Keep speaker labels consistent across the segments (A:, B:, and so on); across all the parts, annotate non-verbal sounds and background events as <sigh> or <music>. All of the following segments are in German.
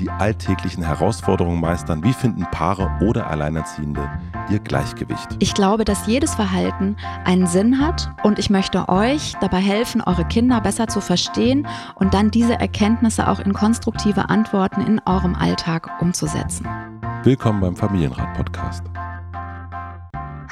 A: die alltäglichen Herausforderungen meistern? Wie finden Paare oder Alleinerziehende ihr Gleichgewicht?
B: Ich glaube, dass jedes Verhalten einen Sinn hat und ich möchte euch dabei helfen, eure Kinder besser zu verstehen und dann diese Erkenntnisse auch in konstruktive Antworten in eurem Alltag umzusetzen.
A: Willkommen beim Familienrat-Podcast.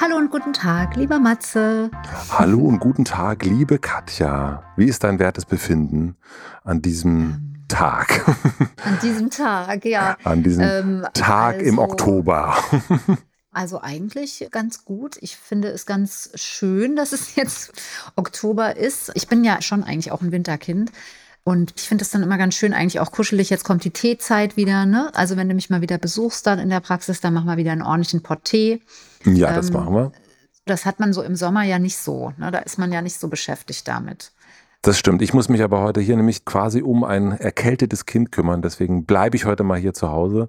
B: Hallo und guten Tag, lieber Matze.
A: Hallo und guten Tag, liebe Katja. Wie ist dein wertes Befinden an diesem ähm, Tag? <laughs>
B: An diesem Tag, ja.
A: An diesem ähm, Tag also, im Oktober. <laughs>
B: Also eigentlich ganz gut. Ich finde es ganz schön, dass es jetzt Oktober ist. Ich bin ja schon eigentlich auch ein Winterkind. Und ich finde es dann immer ganz schön, eigentlich auch kuschelig. Jetzt kommt die Teezeit wieder. Ne? Also wenn du mich mal wieder besuchst dann in der Praxis, dann machen wir wieder einen ordentlichen Pott Tee.
A: Ja, ähm, das machen wir.
B: Das hat man so im Sommer ja nicht so. Ne? Da ist man ja nicht so beschäftigt damit.
A: Das stimmt. Ich muss mich aber heute hier nämlich quasi um ein erkältetes Kind kümmern. Deswegen bleibe ich heute mal hier zu Hause.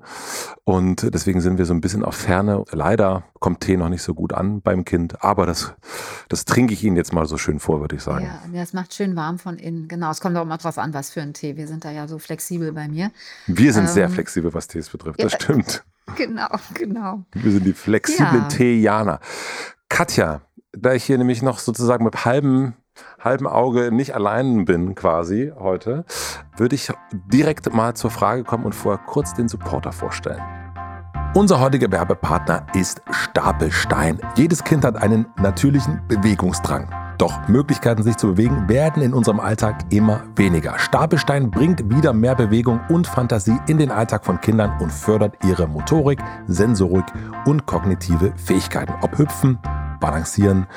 A: Und deswegen sind wir so ein bisschen auf Ferne. Leider kommt Tee noch nicht so gut an beim Kind. Aber das, das trinke ich Ihnen jetzt mal so schön vor, würde ich sagen.
B: Ja, das macht schön warm von innen. Genau. Es kommt auch immer drauf an, was für ein Tee. Wir sind da ja so flexibel bei mir.
A: Wir sind ähm, sehr flexibel, was Tees betrifft. Das ja, stimmt. <laughs>
B: Genau, genau.
A: Wir sind die flexiblen ja. Teejaner. Katja, da ich hier nämlich noch sozusagen mit halbem halben Auge nicht allein bin quasi heute, würde ich direkt mal zur Frage kommen und vorher kurz den Supporter vorstellen. Unser heutiger Werbepartner ist Stapelstein. Jedes Kind hat einen natürlichen Bewegungsdrang. Doch Möglichkeiten, sich zu bewegen, werden in unserem Alltag immer weniger. Stapelstein bringt wieder mehr Bewegung und Fantasie in den Alltag von Kindern und fördert ihre Motorik, Sensorik und kognitive Fähigkeiten. Ob Hüpfen, Balancieren,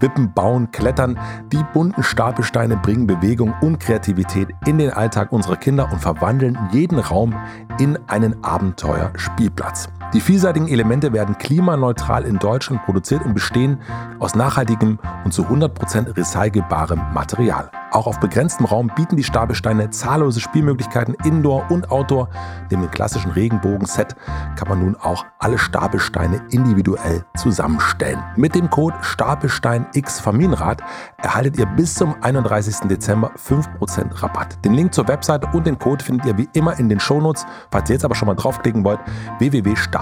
A: Wippen, Bauen, Klettern. Die bunten Stapelsteine bringen Bewegung und Kreativität in den Alltag unserer Kinder und verwandeln jeden Raum in einen Abenteuerspielplatz. Die vielseitigen Elemente werden klimaneutral in Deutschland produziert und bestehen aus nachhaltigem und zu 100% recycelbarem Material. Auch auf begrenztem Raum bieten die Stapelsteine zahllose Spielmöglichkeiten Indoor und Outdoor. Neben dem klassischen Regenbogen-Set kann man nun auch alle Stapelsteine individuell zusammenstellen. Mit dem Code StapelsteinX Familienrat erhaltet ihr bis zum 31. Dezember 5% Rabatt. Den Link zur Webseite und den Code findet ihr wie immer in den Shownotes. Falls ihr jetzt aber schon mal draufklicken wollt,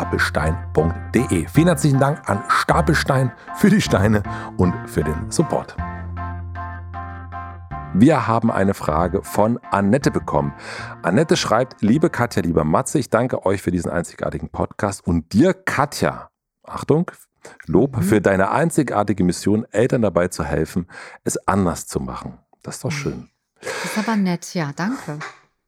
A: www.stapelstein.de. Vielen herzlichen Dank an Stapelstein für die Steine und für den Support. Wir haben eine Frage von Annette bekommen. Annette schreibt, liebe Katja, lieber Matze, ich danke euch für diesen einzigartigen Podcast und dir, Katja, Achtung, Lob mhm. für deine einzigartige Mission, Eltern dabei zu helfen, es anders zu machen. Das ist doch schön.
B: Das ist aber nett, ja, danke.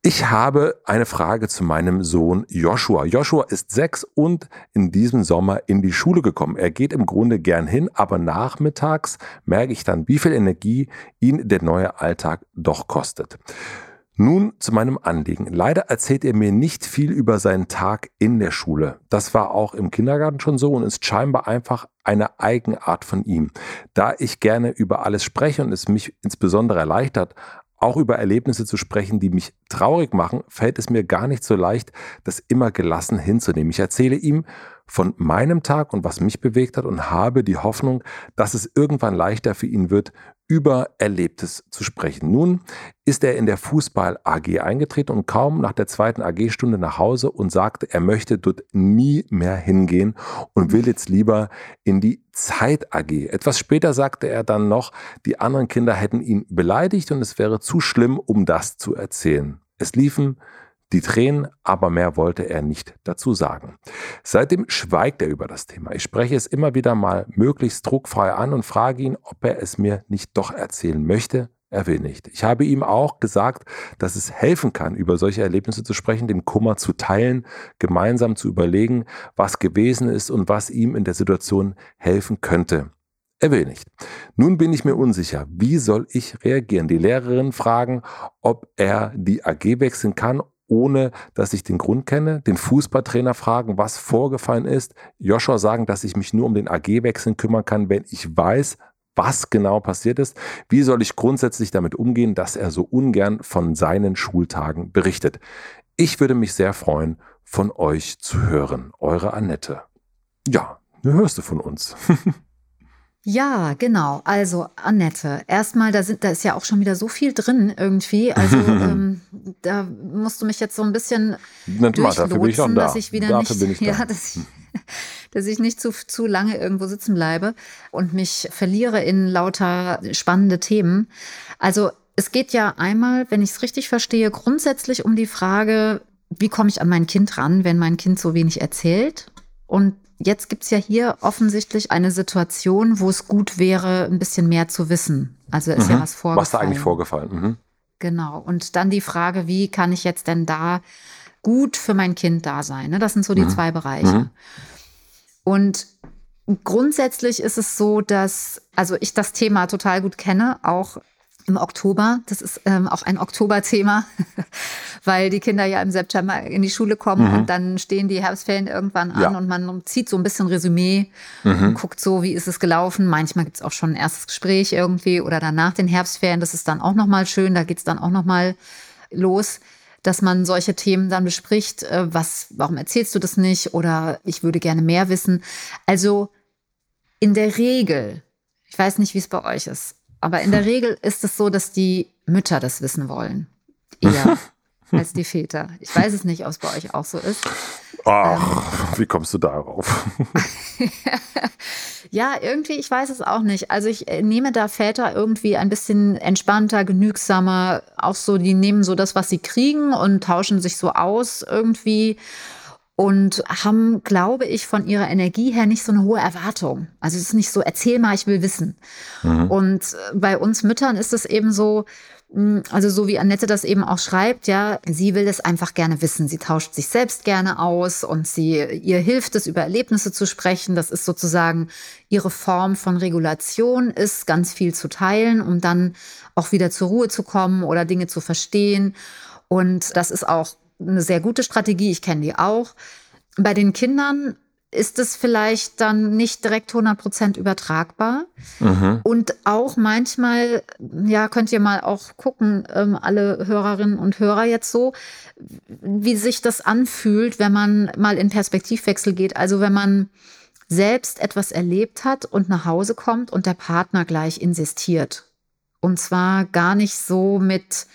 A: Ich habe eine Frage zu meinem Sohn Joshua. Joshua ist sechs und in diesem Sommer in die Schule gekommen. Er geht im Grunde gern hin, aber nachmittags merke ich dann, wie viel Energie ihn der neue Alltag doch kostet. Nun zu meinem Anliegen. Leider erzählt er mir nicht viel über seinen Tag in der Schule. Das war auch im Kindergarten schon so und ist scheinbar einfach eine Eigenart von ihm. Da ich gerne über alles spreche und es mich insbesondere erleichtert, auch über Erlebnisse zu sprechen, die mich traurig machen, fällt es mir gar nicht so leicht, das immer gelassen hinzunehmen. Ich erzähle ihm von meinem Tag und was mich bewegt hat und habe die Hoffnung, dass es irgendwann leichter für ihn wird, über Erlebtes zu sprechen. Nun ist er in der Fußball AG eingetreten und kaum nach der zweiten AG-Stunde nach Hause und sagte, er möchte dort nie mehr hingehen und will jetzt lieber in die Zeit AG. Etwas später sagte er dann noch, die anderen Kinder hätten ihn beleidigt und es wäre zu schlimm, um das zu erzählen. Es liefen die Tränen, aber mehr wollte er nicht dazu sagen. Seitdem schweigt er über das Thema. Ich spreche es immer wieder mal möglichst druckfrei an und frage ihn, ob er es mir nicht doch erzählen möchte. Er will nicht. Ich habe ihm auch gesagt, dass es helfen kann, über solche Erlebnisse zu sprechen, den Kummer zu teilen, gemeinsam zu überlegen, was gewesen ist und was ihm in der Situation helfen könnte. Er will nicht. Nun bin ich mir unsicher, wie soll ich reagieren? Die Lehrerin fragen, ob er die AG wechseln kann, ohne dass ich den Grund kenne. Den Fußballtrainer fragen, was vorgefallen ist. Joshua sagen, dass ich mich nur um den AG-Wechseln kümmern kann, wenn ich weiß, was genau passiert ist. Wie soll ich grundsätzlich damit umgehen, dass er so ungern von seinen Schultagen berichtet? Ich würde mich sehr freuen, von euch zu hören. Eure Annette. Ja, nu hörst du von uns. <laughs>
B: Ja, genau. Also Annette, erstmal, da, sind, da ist ja auch schon wieder so viel drin irgendwie. Also <laughs> ähm, da musst du mich jetzt so ein bisschen durchlotsen, da. dass ich wieder dafür nicht, ich <laughs> ja, dass ich, dass ich nicht zu, zu lange irgendwo sitzen bleibe und mich verliere in lauter spannende Themen. Also es geht ja einmal, wenn ich es richtig verstehe, grundsätzlich um die Frage, wie komme ich an mein Kind ran, wenn mein Kind so wenig erzählt? Und jetzt gibt es ja hier offensichtlich eine Situation, wo es gut wäre, ein bisschen mehr zu wissen. Also ist mhm. ja was vorgefallen.
A: Was da eigentlich vorgefallen? Mhm.
B: Genau. Und dann die Frage, wie kann ich jetzt denn da gut für mein Kind da sein? Ne? Das sind so die mhm. zwei Bereiche. Mhm. Und grundsätzlich ist es so, dass, also ich das Thema total gut kenne, auch im Oktober. Das ist ähm, auch ein Oktoberthema, <laughs> weil die Kinder ja im September in die Schule kommen mhm. und dann stehen die Herbstferien irgendwann an ja. und man zieht so ein bisschen Resümee mhm. und guckt so, wie ist es gelaufen. Manchmal gibt es auch schon ein erstes Gespräch irgendwie oder dann nach den Herbstferien. Das ist dann auch nochmal schön, da geht es dann auch nochmal los dass man solche Themen dann bespricht. Äh, was, warum erzählst du das nicht? Oder ich würde gerne mehr wissen. Also in der Regel, ich weiß nicht, wie es bei euch ist, aber in der <laughs> Regel ist es so, dass die Mütter das wissen wollen. Eher <laughs> als die Väter. Ich weiß es nicht, ob es bei euch auch so ist.
A: Ach, ähm, wie kommst du darauf? <laughs>
B: ja, irgendwie, ich weiß es auch nicht. Also ich äh, nehme da Väter irgendwie ein bisschen entspannter, genügsamer, auch so, die nehmen so das, was sie kriegen und tauschen sich so aus irgendwie und haben, glaube ich, von ihrer Energie her nicht so eine hohe Erwartung. Also es ist nicht so, erzähl mal, ich will wissen. Mhm. Und äh, bei uns Müttern ist es eben so, hm, also so wie Annette das eben auch schreibt, ja, sie will das einfach gerne wissen. Sie tauscht sich selbst gerne aus und sie, ihr hilft es, über Erlebnisse zu sprechen. Das ist sozusagen ihre Form von Regulation, ist ganz viel zu teilen, um dann auch wieder zur Ruhe zu kommen oder Dinge zu verstehen. Und das ist auch eine sehr gute Strategie. Ich kenne die auch. Bei den Kindern ist es vielleicht dann nicht direkt 100 Prozent übertragbar. Mhm. Und auch manchmal, ja, könnt ihr mal auch gucken, ähm, alle Hörerinnen und Hörer jetzt so, wie sich das anfühlt, wenn man mal in Perspektivwechsel geht. Also wenn man selbst etwas erlebt hat und nach Hause kommt und der Partner gleich insistiert. Und zwar gar nicht so mit,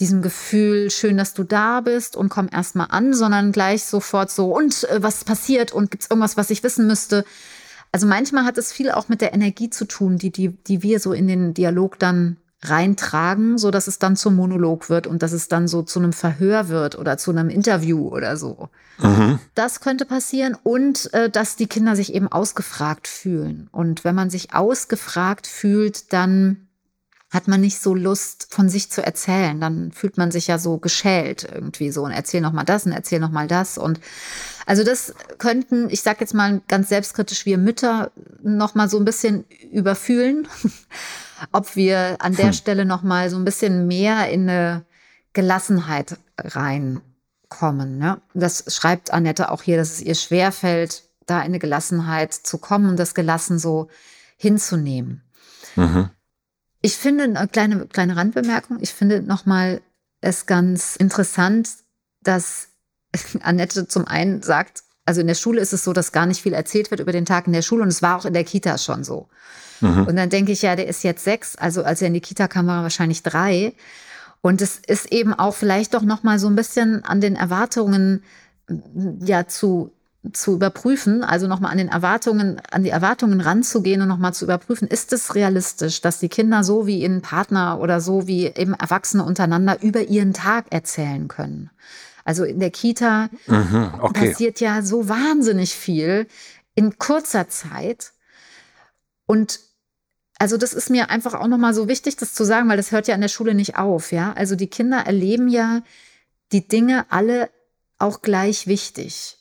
B: diesem Gefühl, schön, dass du da bist und komm erst mal an, sondern gleich sofort so, und äh, was passiert und gibt es irgendwas, was ich wissen müsste? Also manchmal hat es viel auch mit der Energie zu tun, die, die, die wir so in den Dialog dann reintragen, so dass es dann zum Monolog wird und dass es dann so zu einem Verhör wird oder zu einem Interview oder so. Mhm. Das könnte passieren und äh, dass die Kinder sich eben ausgefragt fühlen. Und wenn man sich ausgefragt fühlt, dann hat man nicht so Lust, von sich zu erzählen. Dann fühlt man sich ja so geschält irgendwie so und erzähl noch mal das und erzähl noch mal das. Und also das könnten, ich sage jetzt mal ganz selbstkritisch, wir Mütter noch mal so ein bisschen überfühlen, <laughs> ob wir an der hm. Stelle noch mal so ein bisschen mehr in eine Gelassenheit reinkommen. Ne? Das schreibt Annette auch hier, dass es ihr schwerfällt, da in eine Gelassenheit zu kommen und das gelassen so hinzunehmen. Mhm. Ich finde eine kleine, kleine Randbemerkung. Ich finde nochmal es ganz interessant, dass <laughs> Annette zum einen sagt, also in der Schule ist es so, dass gar nicht viel erzählt wird über den Tag in der Schule und es war auch in der Kita schon so. Mhm. Und dann denke ich, ja, der ist jetzt sechs, also als er in die Kita kam, war er wahrscheinlich drei. Und es ist eben auch vielleicht doch nochmal so ein bisschen an den Erwartungen ja zu zu überprüfen, also nochmal an den Erwartungen, an die Erwartungen ranzugehen und nochmal zu überprüfen, ist es realistisch, dass die Kinder so wie ihren Partner oder so wie eben Erwachsene untereinander über ihren Tag erzählen können. Also in der Kita mhm, okay. passiert ja so wahnsinnig viel in kurzer Zeit. Und also das ist mir einfach auch nochmal so wichtig, das zu sagen, weil das hört ja in der Schule nicht auf, ja. Also die Kinder erleben ja die Dinge alle auch gleich wichtig.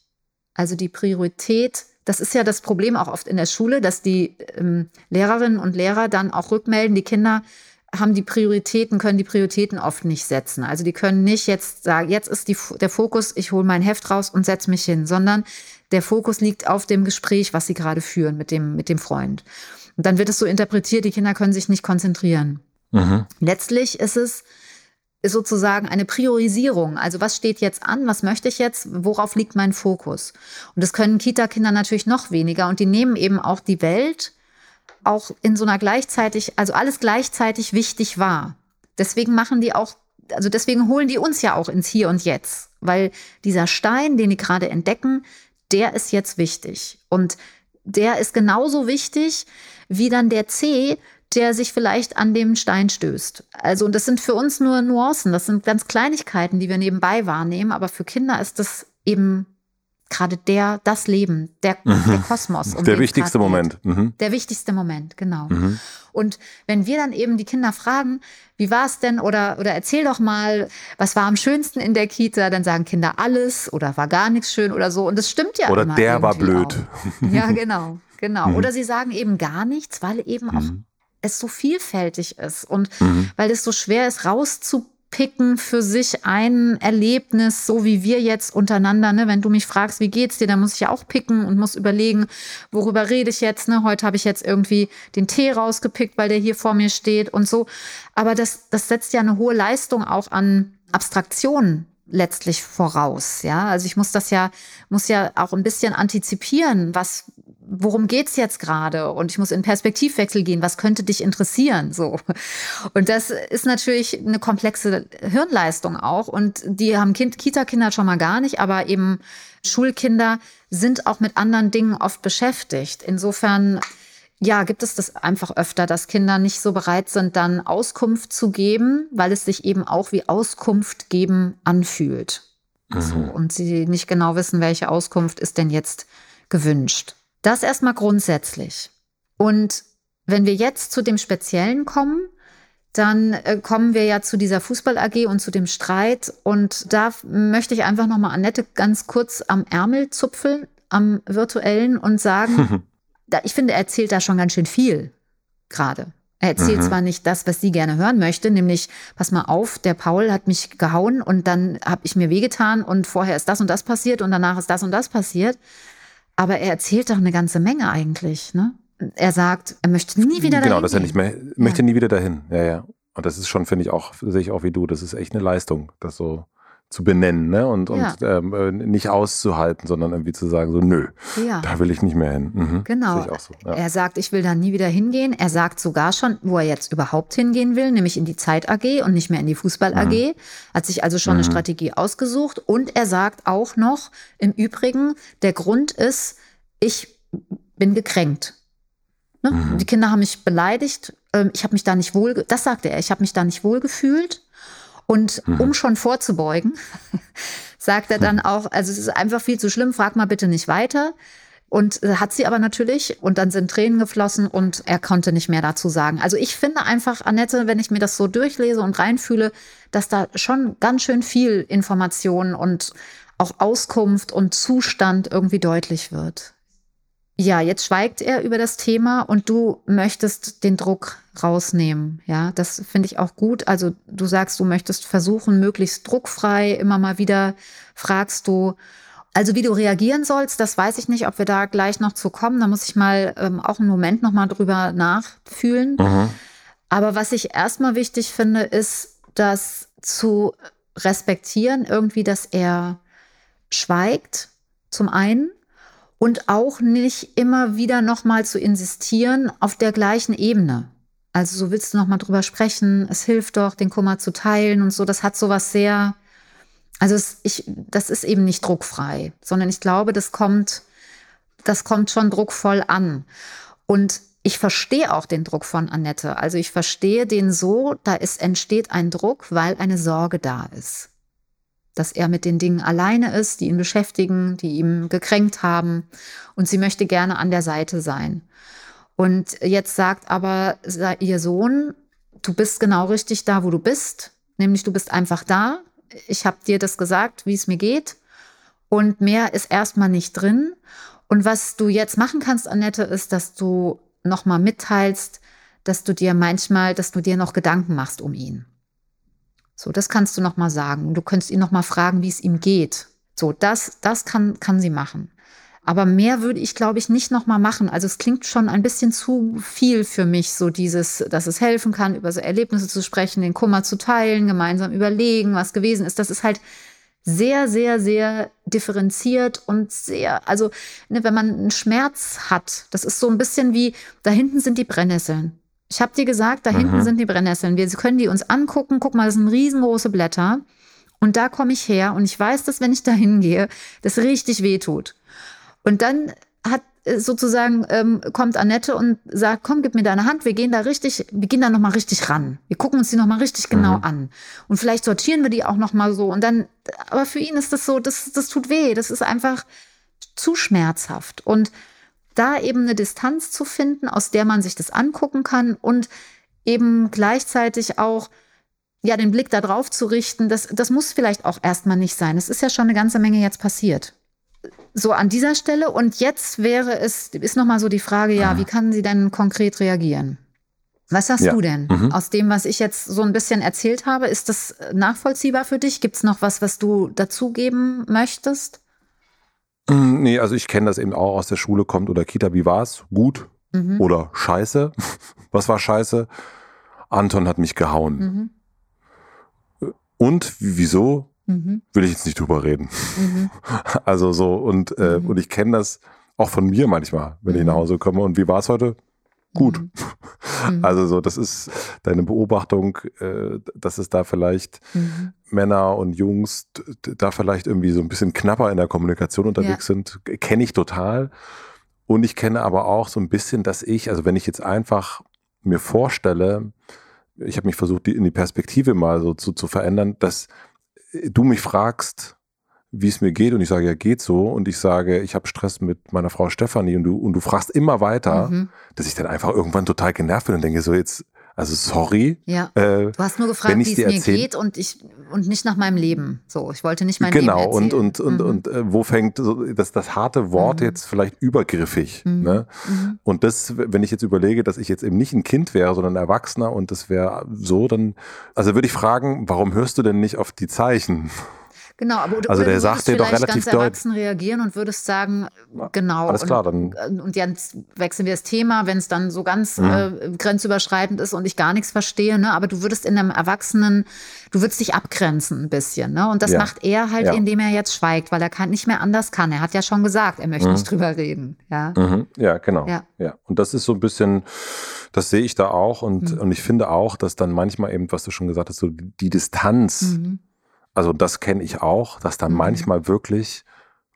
B: Also die Priorität das ist ja das Problem auch oft in der Schule, dass die ähm, Lehrerinnen und Lehrer dann auch rückmelden, die Kinder haben die Prioritäten, können die Prioritäten oft nicht setzen. Also die können nicht jetzt sagen, jetzt ist die, der Fokus, ich hole mein Heft raus und setze mich hin, sondern der Fokus liegt auf dem Gespräch, was sie gerade führen mit dem, mit dem Freund. Und dann wird es so interpretiert, die Kinder können sich nicht konzentrieren. Mhm. Letztlich ist es sozusagen eine Priorisierung. Also was steht jetzt an? Was möchte ich jetzt? Worauf liegt mein Fokus? Und das können Kita-Kinder natürlich noch weniger. Und die nehmen eben auch die Welt auch in so einer gleichzeitig, also alles gleichzeitig wichtig wahr. Deswegen machen die auch, also deswegen holen die uns ja auch ins Hier und Jetzt. Weil dieser Stein, den die gerade entdecken, der ist jetzt wichtig. Und der ist genauso wichtig wie dann der C, der sich vielleicht an dem Stein stößt. Also, und das sind für uns nur Nuancen, das sind ganz Kleinigkeiten, die wir nebenbei wahrnehmen, aber für Kinder ist das eben gerade der, das Leben, der, mhm. der Kosmos.
A: Um der wichtigste Moment.
B: Mhm. Der wichtigste Moment, genau. Mhm. Und wenn wir dann eben die Kinder fragen, wie war es denn oder, oder erzähl doch mal, was war am schönsten in der Kita, dann sagen Kinder alles oder war gar nichts schön oder so. Und das stimmt ja
A: Oder der war blöd.
B: Auch. Ja, genau, genau. <laughs> Mhm. Oder sie sagen eben gar nichts, weil eben auch mhm es so vielfältig ist und mhm. weil es so schwer ist, rauszupicken für sich ein Erlebnis, so wie wir jetzt untereinander. Ne? Wenn du mich fragst, wie geht's dir, dann muss ich ja auch picken und muss überlegen, worüber rede ich jetzt. Ne? Heute habe ich jetzt irgendwie den Tee rausgepickt, weil der hier vor mir steht und so. Aber das, das setzt ja eine hohe Leistung auch an Abstraktionen letztlich voraus. Ja, also ich muss das ja, muss ja auch ein bisschen antizipieren, was, worum geht's jetzt gerade? Und ich muss in Perspektivwechsel gehen. Was könnte dich interessieren? So. Und das ist natürlich eine komplexe Hirnleistung auch. Und die haben kind, Kita-Kinder schon mal gar nicht, aber eben Schulkinder sind auch mit anderen Dingen oft beschäftigt. Insofern ja, gibt es das einfach öfter, dass Kinder nicht so bereit sind, dann Auskunft zu geben, weil es sich eben auch wie Auskunft geben anfühlt. Mhm. So, und sie nicht genau wissen, welche Auskunft ist denn jetzt gewünscht. Das erstmal grundsätzlich. Und wenn wir jetzt zu dem Speziellen kommen, dann äh, kommen wir ja zu dieser Fußball AG und zu dem Streit. Und da möchte ich einfach nochmal Annette ganz kurz am Ärmel zupfeln, am virtuellen und sagen, <laughs> da, ich finde, er erzählt da schon ganz schön viel gerade. Er erzählt mhm. zwar nicht das, was sie gerne hören möchte, nämlich, pass mal auf, der Paul hat mich gehauen und dann habe ich mir wehgetan und vorher ist das und das passiert und danach ist das und das passiert. Aber er erzählt doch eine ganze Menge eigentlich, ne? Er sagt, er möchte nie wieder
A: genau, dahin. Genau, dass er nicht mehr, möchte ja. nie wieder dahin. Ja, ja. Und das ist schon, finde ich auch, sehe ich auch wie du, das ist echt eine Leistung, das so zu benennen ne? und, ja. und ähm, äh, nicht auszuhalten, sondern irgendwie zu sagen, so nö, ja. da will ich nicht mehr hin.
B: Mhm. Genau. So, ja. Er sagt, ich will da nie wieder hingehen. Er sagt sogar schon, wo er jetzt überhaupt hingehen will, nämlich in die Zeit AG und nicht mehr in die Fußball AG. Mhm. Hat sich also schon mhm. eine Strategie ausgesucht. Und er sagt auch noch, im Übrigen, der Grund ist, ich bin gekränkt. Ne? Mhm. Die Kinder haben mich beleidigt. Ähm, ich habe mich da nicht wohl, das sagte er, ich habe mich da nicht wohl gefühlt. Und mhm. um schon vorzubeugen, <laughs> sagt er dann auch, also es ist einfach viel zu schlimm, frag mal bitte nicht weiter. Und äh, hat sie aber natürlich und dann sind Tränen geflossen und er konnte nicht mehr dazu sagen. Also ich finde einfach, Annette, wenn ich mir das so durchlese und reinfühle, dass da schon ganz schön viel Information und auch Auskunft und Zustand irgendwie deutlich wird. Ja, jetzt schweigt er über das Thema und du möchtest den Druck rausnehmen. Ja, das finde ich auch gut. Also du sagst, du möchtest versuchen, möglichst druckfrei, immer mal wieder fragst du, also wie du reagieren sollst, das weiß ich nicht, ob wir da gleich noch zu kommen. Da muss ich mal ähm, auch einen Moment noch mal drüber nachfühlen. Mhm. Aber was ich erstmal wichtig finde, ist, das zu respektieren, irgendwie, dass er schweigt, zum einen und auch nicht immer wieder nochmal zu insistieren auf der gleichen Ebene. Also so willst du nochmal drüber sprechen, es hilft doch, den Kummer zu teilen und so. Das hat sowas sehr, also es, ich, das ist eben nicht druckfrei, sondern ich glaube, das kommt, das kommt schon druckvoll an. Und ich verstehe auch den Druck von Annette. Also ich verstehe den so, da ist, entsteht ein Druck, weil eine Sorge da ist dass er mit den Dingen alleine ist, die ihn beschäftigen, die ihn gekränkt haben. Und sie möchte gerne an der Seite sein. Und jetzt sagt aber ihr Sohn, du bist genau richtig da, wo du bist. Nämlich du bist einfach da. Ich habe dir das gesagt, wie es mir geht. Und mehr ist erstmal nicht drin. Und was du jetzt machen kannst, Annette, ist, dass du nochmal mitteilst, dass du dir manchmal, dass du dir noch Gedanken machst um ihn. So, das kannst du nochmal sagen. Du könntest ihn nochmal fragen, wie es ihm geht. So, das, das kann, kann sie machen. Aber mehr würde ich, glaube ich, nicht nochmal machen. Also es klingt schon ein bisschen zu viel für mich, so dieses, dass es helfen kann, über so Erlebnisse zu sprechen, den Kummer zu teilen, gemeinsam überlegen, was gewesen ist. Das ist halt sehr, sehr, sehr differenziert und sehr, also ne, wenn man einen Schmerz hat, das ist so ein bisschen wie, da hinten sind die Brennnesseln. Ich habe dir gesagt, da mhm. hinten sind die Brennnesseln. Wir können die uns angucken. Guck mal, das sind riesengroße Blätter. Und da komme ich her und ich weiß, dass wenn ich da hingehe, das richtig weh tut. Und dann hat äh, sozusagen ähm, kommt Annette und sagt, komm, gib mir deine Hand, wir gehen da richtig, wir gehen da noch mal richtig ran. Wir gucken uns die noch mal richtig genau mhm. an und vielleicht sortieren wir die auch noch mal so und dann aber für ihn ist das so, das das tut weh, das ist einfach zu schmerzhaft und da eben eine Distanz zu finden, aus der man sich das angucken kann und eben gleichzeitig auch ja den Blick da drauf zu richten, das das muss vielleicht auch erstmal nicht sein. Es ist ja schon eine ganze Menge jetzt passiert so an dieser Stelle. Und jetzt wäre es, ist nochmal so die Frage, ja, wie kann sie denn konkret reagieren? Was sagst ja. du denn mhm. aus dem, was ich jetzt so ein bisschen erzählt habe? Ist das nachvollziehbar für dich? Gibt es noch was, was du dazugeben möchtest?
A: Mm, nee, also ich kenne das eben auch aus der Schule kommt oder Kita. Wie war's? Gut mhm. oder scheiße? <laughs> Was war scheiße? Anton hat mich gehauen. Mhm. Und wieso? Mhm. Will ich jetzt nicht drüber reden. Mhm. <laughs> Also so, und, äh, mhm. und ich kenne das auch von mir manchmal, wenn ich nach mhm. Hause komme. Und wie war es heute? Gut. Mhm. <laughs> Mhm. Also so, das ist deine Beobachtung, äh, dass es da vielleicht Männer und Jungs da vielleicht irgendwie so ein bisschen knapper in der Kommunikation unterwegs ja. sind, kenne ich total. Und ich kenne aber auch so ein bisschen, dass ich, also wenn ich jetzt einfach mir vorstelle, ich habe mich versucht, die, in die Perspektive mal so zu, zu verändern, dass du mich fragst, wie es mir geht und ich sage, ja, geht so und ich sage, ich habe Stress mit meiner Frau Stefanie und du, und du fragst immer weiter, mhm. dass ich dann einfach irgendwann total genervt bin und denke so, jetzt also sorry.
B: Ja. Äh, du hast nur gefragt, wie es mir erzähl... geht und ich und nicht nach meinem Leben. So, ich wollte nicht mein
A: genau,
B: Leben.
A: Genau und und mhm. und, und äh, wo fängt so, das das harte Wort mhm. jetzt vielleicht übergriffig. Mhm. Ne? Mhm. Und das, wenn ich jetzt überlege, dass ich jetzt eben nicht ein Kind wäre, sondern ein Erwachsener und das wäre so, dann also würde ich fragen, warum hörst du denn nicht auf die Zeichen?
B: Genau, aber du,
A: also der sagt dir doch relativ
B: ganz erwachsen reagieren und würdest sagen, genau.
A: Alles klar, dann.
B: Und, und jetzt wechseln wir das Thema, wenn es dann so ganz mhm. äh, grenzüberschreitend ist und ich gar nichts verstehe, ne? Aber du würdest in einem Erwachsenen, du würdest dich abgrenzen ein bisschen, ne? Und das ja. macht er halt, ja. indem er jetzt schweigt, weil er kann nicht mehr anders kann. Er hat ja schon gesagt, er möchte mhm. nicht drüber reden. Ja,
A: mhm. ja genau. Ja. ja. Und das ist so ein bisschen, das sehe ich da auch und, mhm. und ich finde auch, dass dann manchmal eben, was du schon gesagt hast, so die Distanz mhm also das kenne ich auch, dass dann mhm. manchmal wirklich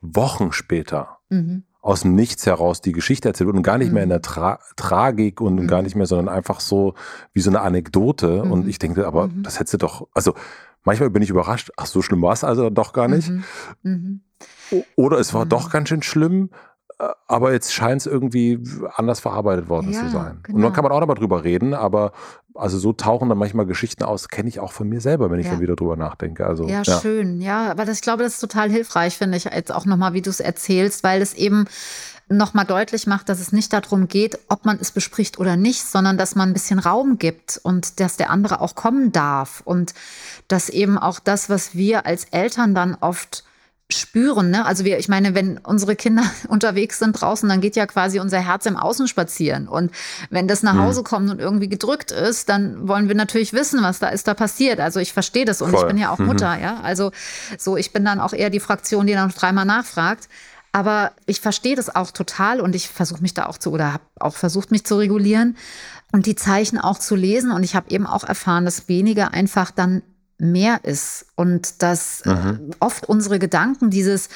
A: Wochen später mhm. aus dem Nichts heraus die Geschichte erzählt wird und gar nicht mhm. mehr in der Tra Tragik und mhm. gar nicht mehr, sondern einfach so wie so eine Anekdote. Und mhm. ich denke, aber mhm. das hättest du doch, also manchmal bin ich überrascht, ach, so schlimm war es also doch gar nicht. Oder es war doch ganz schön schlimm, aber jetzt scheint es irgendwie anders verarbeitet worden ja, zu sein. Genau. Und dann kann man auch nochmal drüber reden, aber also so tauchen dann manchmal Geschichten aus, kenne ich auch von mir selber, wenn ich ja. dann wieder drüber nachdenke. Also,
B: ja, ja. schön. Ja, aber das, ich glaube, das ist total hilfreich, finde ich, jetzt auch nochmal, wie du es erzählst, weil es eben nochmal deutlich macht, dass es nicht darum geht, ob man es bespricht oder nicht, sondern dass man ein bisschen Raum gibt und dass der andere auch kommen darf und dass eben auch das, was wir als Eltern dann oft spüren. Ne? Also wir, ich meine, wenn unsere Kinder <laughs> unterwegs sind draußen, dann geht ja quasi unser Herz im Außen spazieren. Und wenn das nach mhm. Hause kommt und irgendwie gedrückt ist, dann wollen wir natürlich wissen, was da ist da passiert. Also ich verstehe das und Voll. ich bin ja auch mhm. Mutter, ja. Also so, ich bin dann auch eher die Fraktion, die dann dreimal nachfragt. Aber ich verstehe das auch total und ich versuche mich da auch zu oder habe auch versucht, mich zu regulieren und die Zeichen auch zu lesen. Und ich habe eben auch erfahren, dass weniger einfach dann mehr ist und dass äh, mhm. oft unsere Gedanken dieses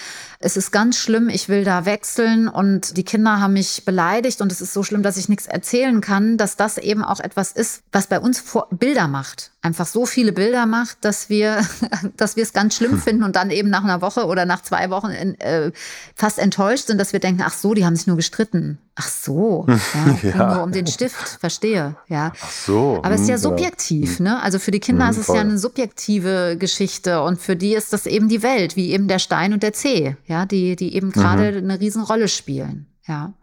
B: es ist ganz schlimm, ich will da wechseln und die Kinder haben mich beleidigt und es ist so schlimm, dass ich nichts erzählen kann, dass das eben auch etwas ist, was bei uns Bilder macht. Einfach so viele Bilder macht, dass wir, <laughs> dass wir es ganz schlimm hm. finden und dann eben nach einer Woche oder nach zwei Wochen in, äh, fast enttäuscht sind, dass wir denken, ach so, die haben sich nur gestritten. Ach so, ja, <laughs> ja. nur um den Stift, verstehe, ja.
A: Ach so.
B: Aber es ist ja hm, subjektiv, ne? Also für die Kinder hm, ist es voll. ja eine subjektive Geschichte Geschichte und für die ist das eben die Welt, wie eben der Stein und der Zeh, ja, die, die eben gerade mhm. eine Riesenrolle spielen, ja.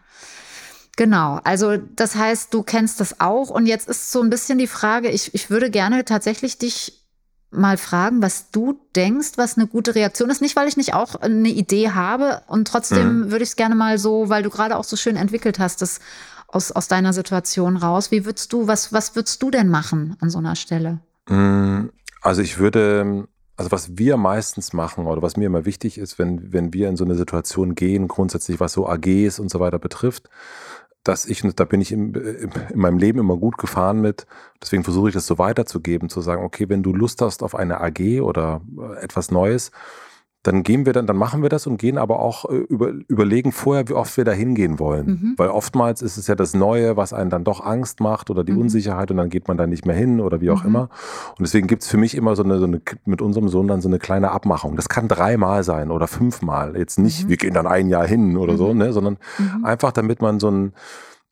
B: Genau, also das heißt, du kennst das auch und jetzt ist so ein bisschen die Frage, ich, ich würde gerne tatsächlich dich mal fragen, was du denkst, was eine gute Reaktion ist. Nicht, weil ich nicht auch eine Idee habe und trotzdem mhm. würde ich es gerne mal so, weil du gerade auch so schön entwickelt hast, das aus, aus deiner Situation raus. Wie würdest du, was, was würdest du denn machen an so einer Stelle?
A: Mm, also ich würde, also was wir meistens machen oder was mir immer wichtig ist, wenn, wenn wir in so eine Situation gehen, grundsätzlich was so AGs und so weiter betrifft, dass ich, da bin ich in, in meinem Leben immer gut gefahren mit, deswegen versuche ich das so weiterzugeben, zu sagen, okay, wenn du Lust hast auf eine AG oder äh, etwas Neues, dann gehen wir dann, dann machen wir das und gehen aber auch äh, über, überlegen vorher, wie oft wir da hingehen wollen. Mhm. Weil oftmals ist es ja das Neue, was einen dann doch Angst macht oder die mhm. Unsicherheit und dann geht man da nicht mehr hin oder wie auch mhm. immer. Und deswegen gibt es für mich immer so eine, so eine, mit unserem Sohn dann so eine kleine Abmachung. Das kann dreimal sein oder fünfmal. Jetzt nicht, mhm. wir gehen dann ein Jahr hin oder so, mhm. ne, sondern mhm. einfach damit man so ein,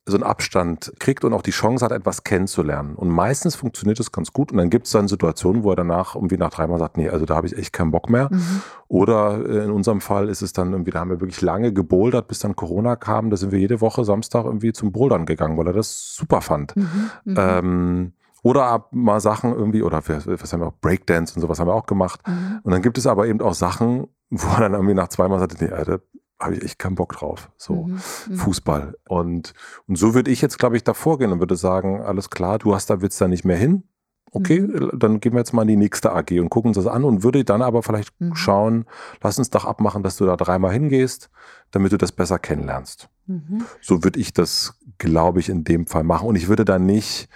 A: so einen Abstand kriegt und auch die Chance hat, etwas kennenzulernen. Und meistens funktioniert das ganz gut. Und dann gibt es dann Situationen, wo er danach irgendwie nach dreimal sagt, nee, also da habe ich echt keinen Bock mehr. Mhm. Oder äh, in unserem Fall ist es dann irgendwie, da haben wir wirklich lange gebouldert, bis dann Corona kam. Da sind wir jede Woche Samstag irgendwie zum Bouldern gegangen, weil er das super fand. Mhm. Mhm. Ähm, oder mal Sachen irgendwie, oder was haben wir auch, Breakdance und sowas haben wir auch gemacht. Mhm. Und dann gibt es aber eben auch Sachen, wo er dann irgendwie nach zweimal sagte, nee, Alter, habe ich echt keinen Bock drauf. So mhm, mhm. Fußball. Und, und so würde ich jetzt, glaube ich, da vorgehen und würde sagen, alles klar, du hast da willst da nicht mehr hin. Okay, mhm. dann gehen wir jetzt mal in die nächste AG und gucken uns das an und würde dann aber vielleicht mhm. schauen, lass uns doch abmachen, dass du da dreimal hingehst, damit du das besser kennenlernst. Mhm. So würde ich das, glaube ich, in dem Fall machen. Und ich würde dann nicht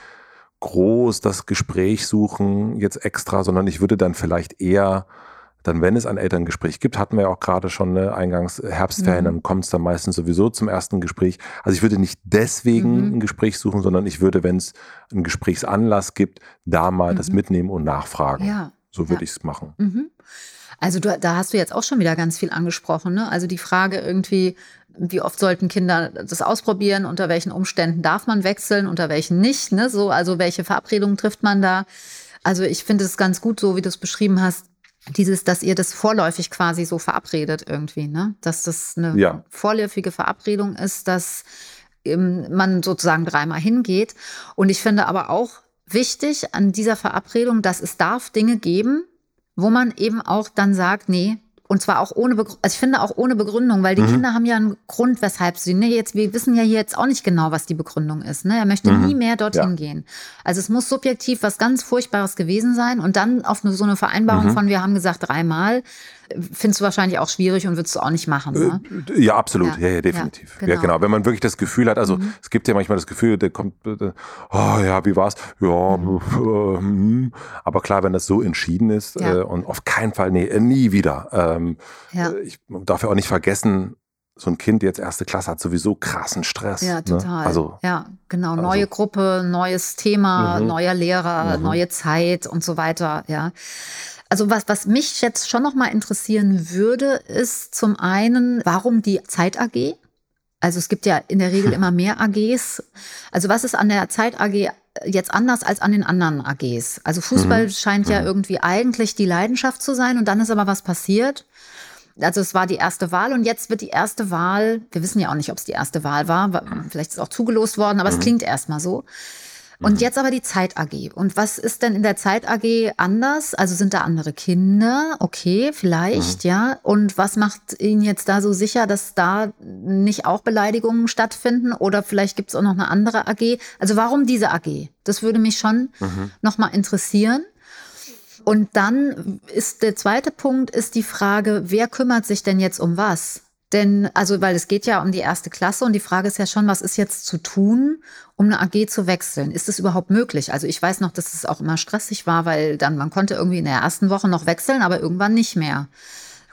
A: groß das Gespräch suchen, jetzt extra, sondern ich würde dann vielleicht eher dann, wenn es ein Elterngespräch gibt, hatten wir ja auch gerade schon eine Eingangs Herbstferien, mhm. dann kommt es dann meistens sowieso zum ersten Gespräch. Also ich würde nicht deswegen mhm. ein Gespräch suchen, sondern ich würde, wenn es einen Gesprächsanlass gibt, da mal mhm. das mitnehmen und nachfragen. Ja. So würde ja. ich es machen.
B: Mhm. Also du, da hast du jetzt auch schon wieder ganz viel angesprochen. Ne? Also die Frage irgendwie, wie oft sollten Kinder das ausprobieren, unter welchen Umständen darf man wechseln, unter welchen nicht. Ne? So, also welche Verabredungen trifft man da? Also ich finde es ganz gut, so wie du es beschrieben hast, dieses, dass ihr das vorläufig quasi so verabredet irgendwie, ne? Dass das eine ja. vorläufige Verabredung ist, dass ähm, man sozusagen dreimal hingeht. Und ich finde aber auch wichtig an dieser Verabredung, dass es darf Dinge geben, wo man eben auch dann sagt, nee, und zwar auch ohne, Begründung, also ich finde auch ohne Begründung, weil die mhm. Kinder haben ja einen Grund, weshalb sie, ne, jetzt, wir wissen ja hier jetzt auch nicht genau, was die Begründung ist, ne, er möchte mhm. nie mehr dorthin ja. gehen. Also es muss subjektiv was ganz Furchtbares gewesen sein und dann auf so eine Vereinbarung mhm. von, wir haben gesagt dreimal, findest du wahrscheinlich auch schwierig und würdest du auch nicht machen. Ne?
A: Äh, ja, absolut. Ja, ja, ja definitiv. Ja genau. ja, genau. Wenn man wirklich das Gefühl hat, also mhm. es gibt ja manchmal das Gefühl, der kommt, äh, oh ja, wie war's? Ja, mhm. Hm. aber klar, wenn das so entschieden ist äh, und auf keinen Fall, nee, nie wieder. Ähm, ja. Ich darf ja auch nicht vergessen, so ein Kind jetzt erste Klasse hat sowieso krassen Stress.
B: Ja, ne? total. Ne? Also, ja, genau. Also, neue Gruppe, neues Thema, mhm. neuer Lehrer, mhm. neue Zeit und so weiter. Ja. Also was, was mich jetzt schon noch mal interessieren würde, ist zum einen, warum die Zeit AG? Also es gibt ja in der Regel <laughs> immer mehr AGs. Also was ist an der Zeit AG jetzt anders als an den anderen AGs? Also Fußball mhm. scheint ja mhm. irgendwie eigentlich die Leidenschaft zu sein und dann ist aber was passiert. Also es war die erste Wahl und jetzt wird die erste Wahl, wir wissen ja auch nicht, ob es die erste Wahl war, vielleicht ist es auch zugelost worden, aber mhm. es klingt erstmal so. Und mhm. jetzt aber die Zeit AG. Und was ist denn in der Zeit AG anders? Also sind da andere Kinder? Okay, vielleicht, mhm. ja. Und was macht Ihnen jetzt da so sicher, dass da nicht auch Beleidigungen stattfinden? Oder vielleicht gibt es auch noch eine andere AG? Also warum diese AG? Das würde mich schon mhm. nochmal interessieren. Und dann ist der zweite Punkt, ist die Frage, wer kümmert sich denn jetzt um was? Denn, also, weil es geht ja um die erste Klasse und die Frage ist ja schon, was ist jetzt zu tun, um eine AG zu wechseln? Ist es überhaupt möglich? Also ich weiß noch, dass es auch immer stressig war, weil dann man konnte irgendwie in der ersten Woche noch wechseln, aber irgendwann nicht mehr.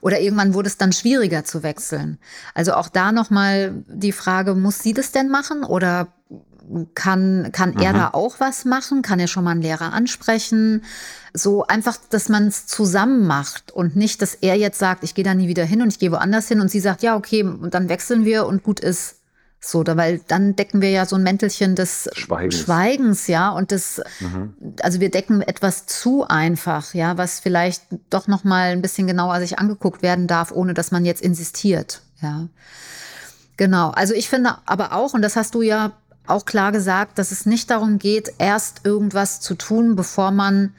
B: Oder irgendwann wurde es dann schwieriger zu wechseln. Also auch da nochmal die Frage, muss sie das denn machen oder kann, kann mhm. er da auch was machen? Kann er schon mal einen Lehrer ansprechen? So einfach, dass man es zusammen macht und nicht, dass er jetzt sagt, ich gehe da nie wieder hin und ich gehe woanders hin und sie sagt, ja, okay, und dann wechseln wir und gut ist. So, da, weil dann decken wir ja so ein Mäntelchen des Schweigens, Schweigens ja, und das, mhm. also wir decken etwas zu einfach, ja, was vielleicht doch noch mal ein bisschen genauer sich angeguckt werden darf, ohne dass man jetzt insistiert, ja. Genau. Also ich finde aber auch, und das hast du ja auch klar gesagt, dass es nicht darum geht, erst irgendwas zu tun, bevor man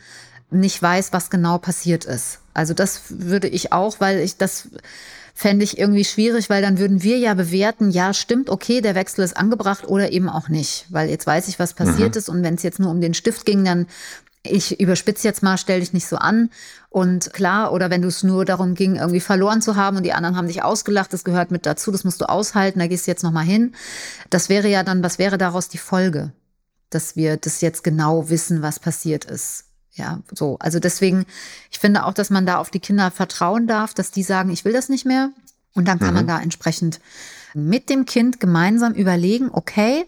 B: nicht weiß, was genau passiert ist. Also das würde ich auch, weil ich das fände ich irgendwie schwierig, weil dann würden wir ja bewerten, ja, stimmt, okay, der Wechsel ist angebracht oder eben auch nicht. Weil jetzt weiß ich, was passiert mhm. ist und wenn es jetzt nur um den Stift ging, dann ich überspitze jetzt mal, stell dich nicht so an. Und klar, oder wenn du es nur darum ging, irgendwie verloren zu haben und die anderen haben dich ausgelacht, das gehört mit dazu, das musst du aushalten, da gehst du jetzt nochmal hin. Das wäre ja dann, was wäre daraus die Folge? Dass wir das jetzt genau wissen, was passiert ist. Ja, so. Also deswegen, ich finde auch, dass man da auf die Kinder vertrauen darf, dass die sagen, ich will das nicht mehr. Und dann kann mhm. man da entsprechend mit dem Kind gemeinsam überlegen, okay,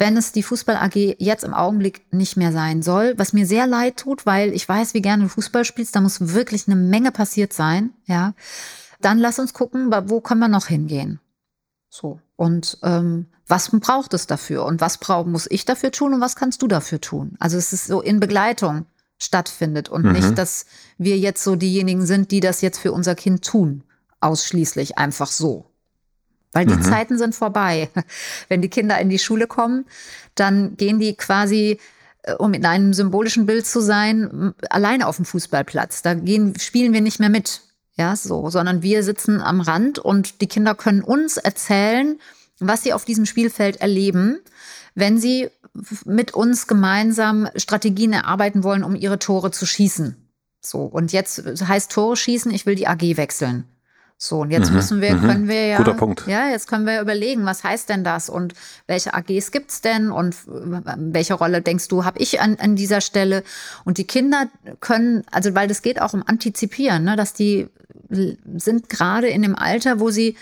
B: wenn es die Fußball AG jetzt im Augenblick nicht mehr sein soll, was mir sehr leid tut, weil ich weiß, wie gerne du Fußball spielst, da muss wirklich eine Menge passiert sein, ja. Dann lass uns gucken, wo können wir noch hingehen. So. Und ähm, was braucht es dafür? Und was brauch, muss ich dafür tun und was kannst du dafür tun? Also es ist so in Begleitung stattfindet und mhm. nicht, dass wir jetzt so diejenigen sind, die das jetzt für unser Kind tun. Ausschließlich einfach so. Weil die mhm. Zeiten sind vorbei. <laughs> Wenn die Kinder in die Schule kommen, dann gehen die quasi, äh, um in einem symbolischen Bild zu sein, alleine auf dem Fußballplatz. Da gehen, spielen wir nicht mehr mit. Ja, so, sondern wir sitzen am Rand und die Kinder können uns erzählen, was sie auf diesem Spielfeld erleben, wenn sie mit uns gemeinsam Strategien erarbeiten wollen, um ihre Tore zu schießen. So, und jetzt heißt Tore schießen, ich will die AG wechseln. So, und jetzt mhm, müssen wir, mhm. können wir ja,
A: Guter Punkt.
B: ja, jetzt können wir überlegen, was heißt denn das und welche AGs gibt's denn und welche Rolle denkst du, habe ich an, an dieser Stelle? Und die Kinder können, also weil das geht auch um Antizipieren, ne, dass die sind gerade in dem Alter, wo sie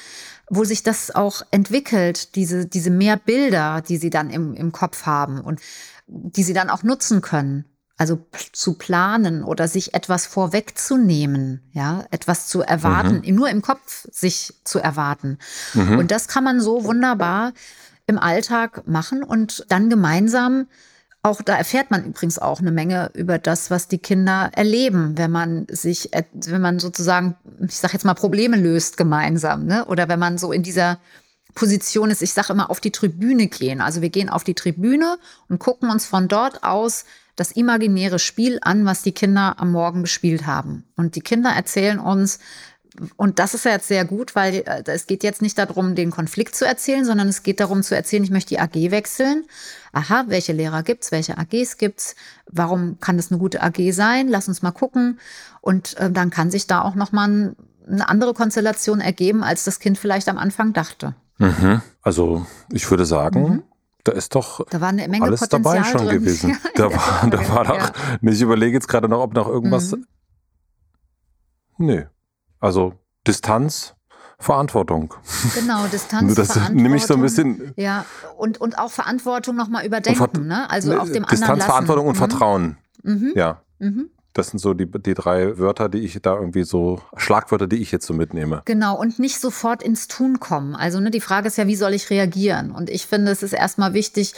B: wo sich das auch entwickelt, diese, diese mehr Bilder, die sie dann im, im Kopf haben und die sie dann auch nutzen können. Also zu planen oder sich etwas vorwegzunehmen, ja, etwas zu erwarten, mhm. nur im Kopf sich zu erwarten. Mhm. Und das kann man so wunderbar im Alltag machen und dann gemeinsam auch da erfährt man übrigens auch eine Menge über das, was die Kinder erleben, wenn man sich, wenn man sozusagen, ich sage jetzt mal, Probleme löst gemeinsam, ne? Oder wenn man so in dieser Position ist, ich sage immer, auf die Tribüne gehen. Also wir gehen auf die Tribüne und gucken uns von dort aus das imaginäre Spiel an, was die Kinder am Morgen gespielt haben. Und die Kinder erzählen uns, und das ist ja jetzt sehr gut, weil äh, es geht jetzt nicht darum, den Konflikt zu erzählen, sondern es geht darum zu erzählen, ich möchte die AG wechseln. Aha, welche Lehrer gibt's, welche AGs gibt's? Warum kann das eine gute AG sein? Lass uns mal gucken. Und äh, dann kann sich da auch noch mal eine andere Konstellation ergeben, als das Kind vielleicht am Anfang dachte.
A: Mhm. Also ich würde sagen, mhm. Da ist doch
B: da war eine Menge
A: alles
B: Potenzial
A: dabei schon
B: drin.
A: gewesen. <laughs> Da war, da war doch, ja. ich überlege jetzt gerade noch, ob noch irgendwas. Mhm. Nö. Also Distanz, Verantwortung.
B: Genau, <laughs> Distanz,
A: das
B: Verantwortung.
A: Nehme ich so ein bisschen.
B: Ja, und, und auch Verantwortung nochmal überdenken, ne? Also auf dem
A: Distanz,
B: anderen
A: Verantwortung und
B: mhm.
A: Vertrauen.
B: Mhm.
A: Ja.
B: Mhm.
A: Das sind so die, die drei Wörter, die ich da irgendwie so, Schlagwörter, die ich jetzt so mitnehme.
B: Genau, und nicht sofort ins Tun kommen. Also ne, die Frage ist ja, wie soll ich reagieren? Und ich finde, es ist erstmal wichtig,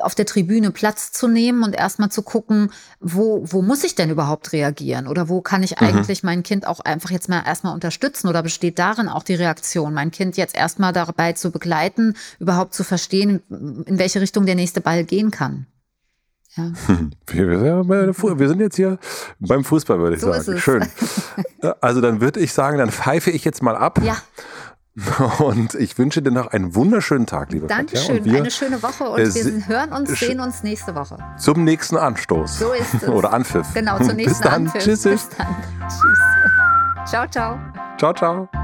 B: auf der Tribüne Platz zu nehmen und erstmal zu gucken, wo, wo muss ich denn überhaupt reagieren? Oder wo kann ich mhm. eigentlich mhm. mein Kind auch einfach jetzt mal erstmal unterstützen? Oder besteht darin auch die Reaktion, mein Kind jetzt erstmal dabei zu begleiten, überhaupt zu verstehen, in welche Richtung der nächste Ball gehen kann?
A: Ja. <laughs> Wir, sind jetzt hier beim Fußball, würde ich so sagen. Schön. <laughs> Also dann würde ich sagen, dann pfeife ich jetzt mal ab.
B: Ja. <laughs>
A: Und ich wünsche dir noch einen wunderschönen Tag, liebe
B: Dankeschön,
A: Katja.
B: eine schöne Woche und äh, wir hören uns, sehen uns nächste Woche.
A: Zum nächsten Anstoß.
B: So ist es.
A: Oder Anpfiff.
B: Genau, zum nächsten
A: Bis dann.
B: Anpfiff.
A: Tschüss.
B: Bis dann. Tschüss. Ciao, ciao.
A: Ciao, ciao.